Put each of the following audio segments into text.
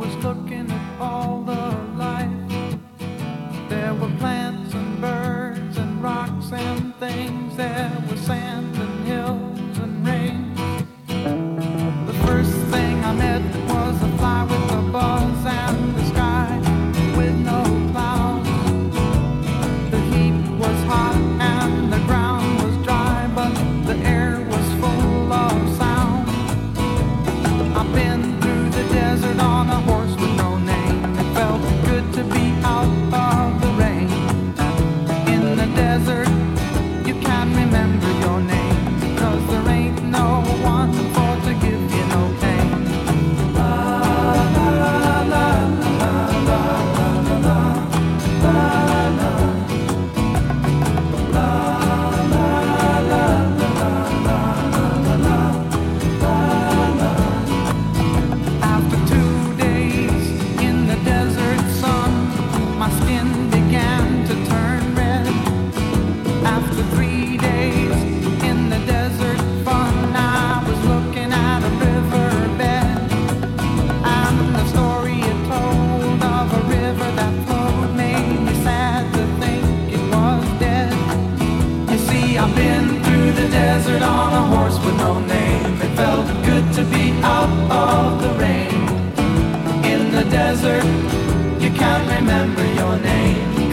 was looking at all the life. There were plants and birds and rocks and things. There was sand.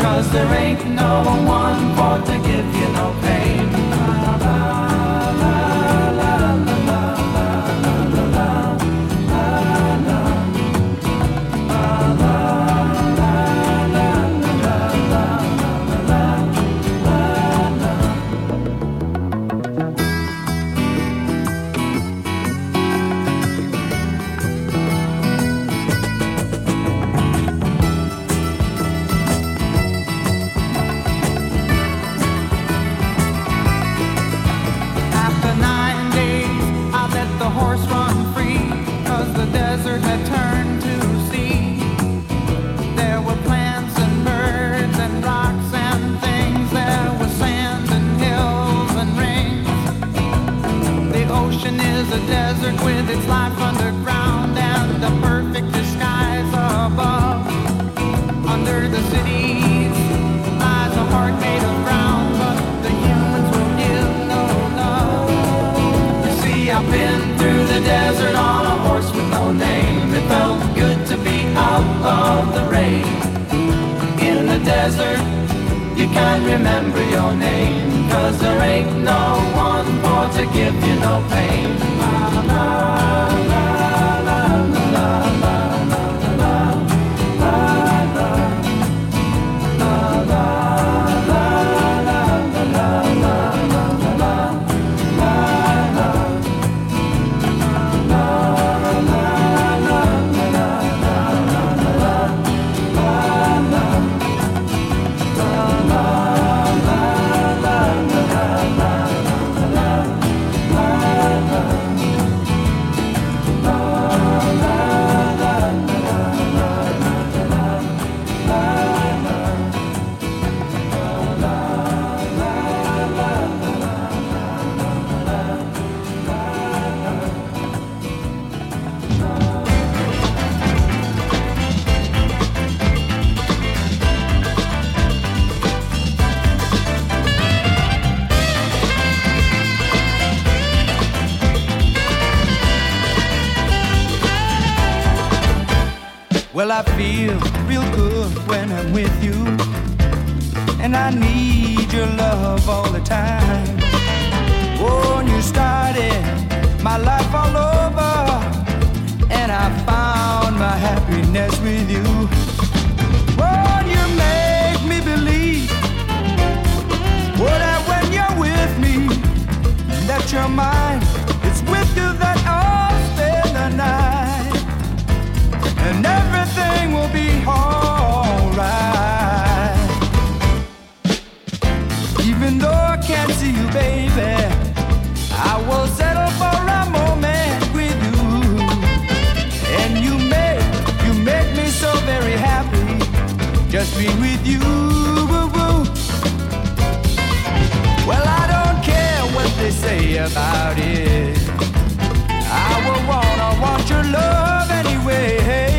Cause there ain't no one for to give you no pain. With you. And I need your love all the time. Oh, you started my life all over. And I found my happiness with you. Oh, you make me believe what I, when you're with me, that you're mine. just be with you. Woo -woo. Well, I don't care what they say about it. I will wanna want your love anyway.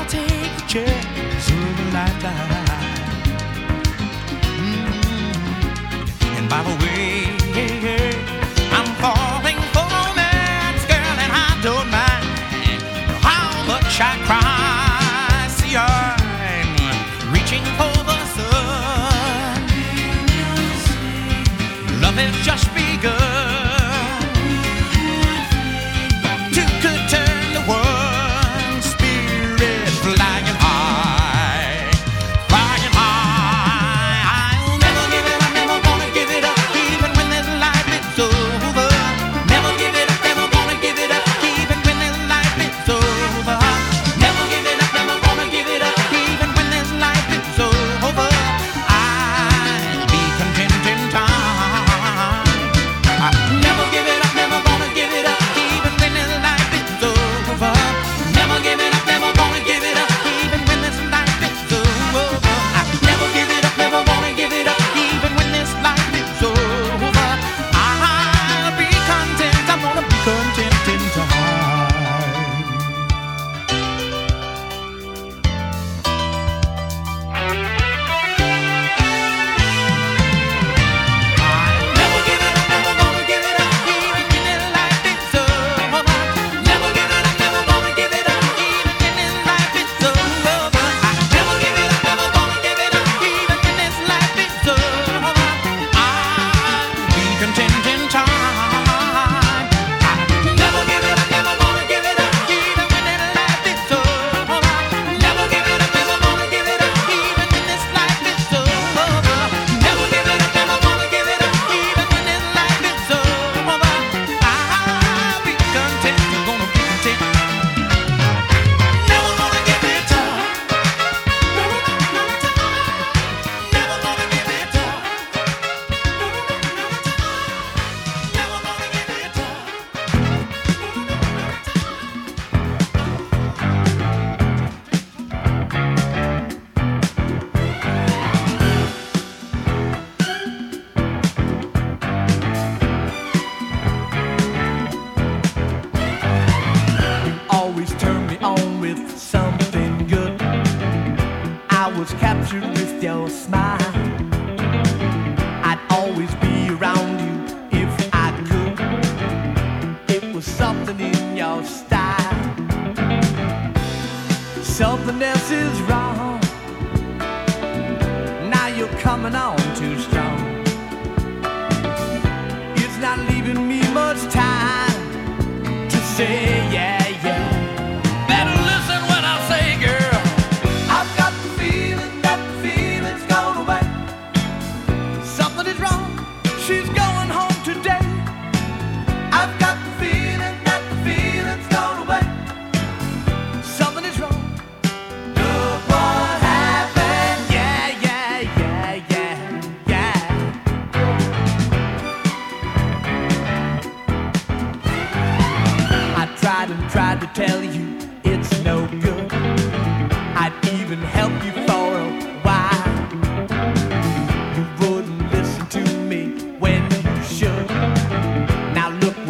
I'll take the chance of a lifetime. And by the way, I'm falling for romance, girl, and I don't mind how much I cry.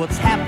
what's happening.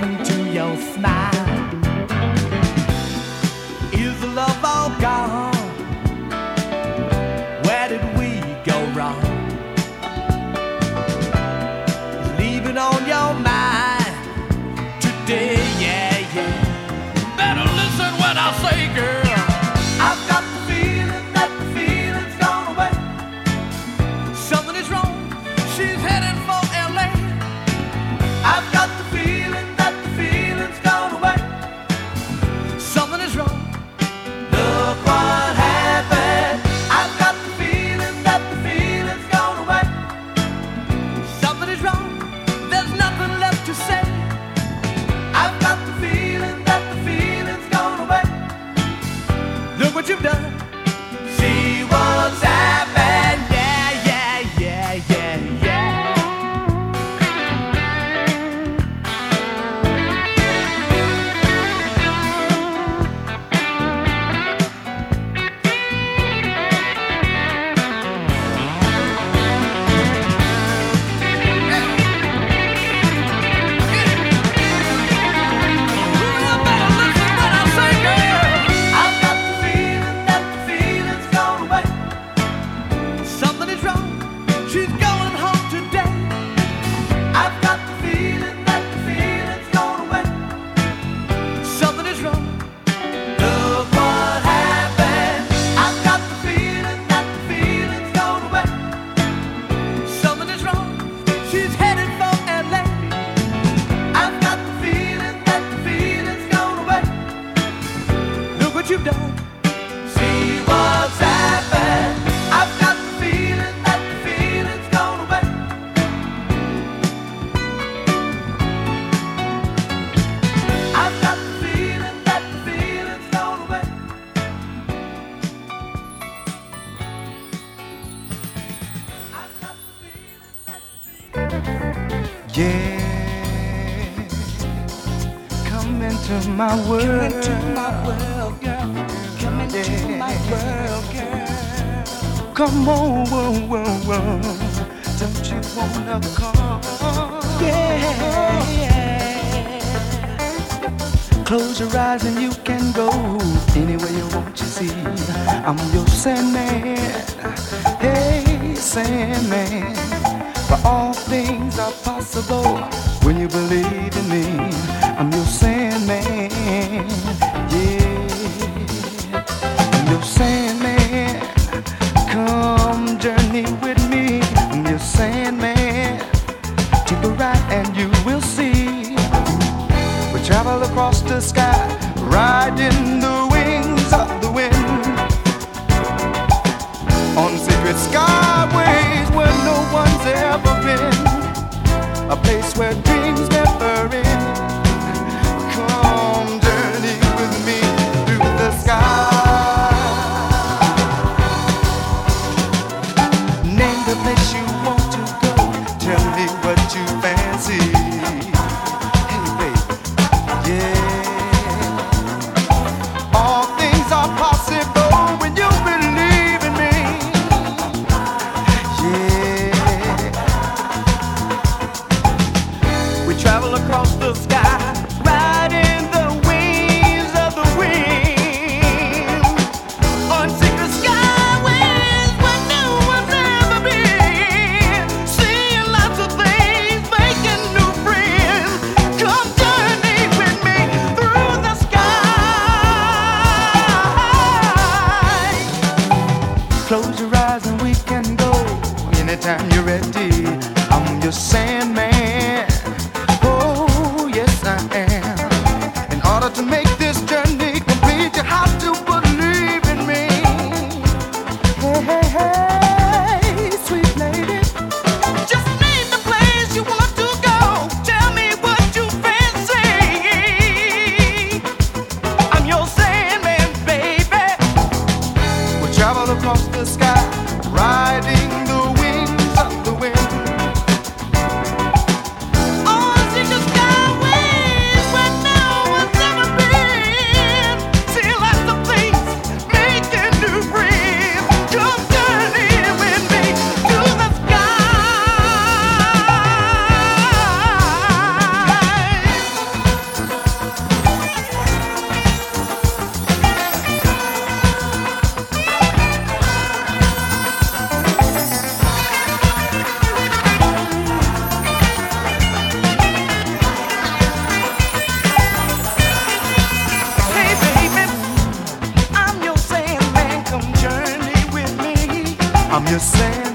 Across the sky, riding the all things are wind. I'm your sand.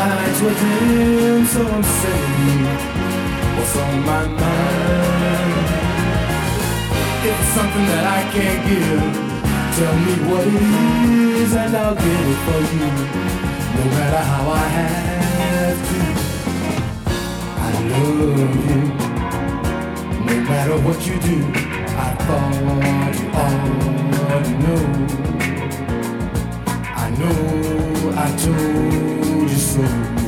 lies within, so I'm saying what's on my mind. If it's something that I can't give, tell me what it is and I'll give it for you, no matter how I have to. I love you, no matter what you do, I thought you ought to know know I told you so.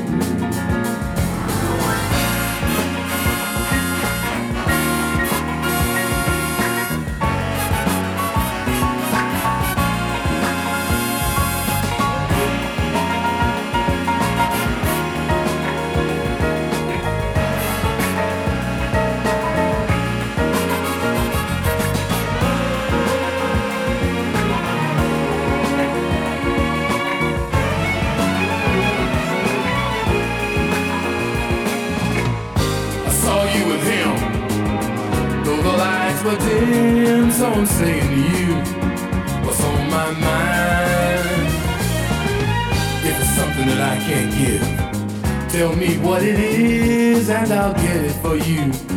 For you.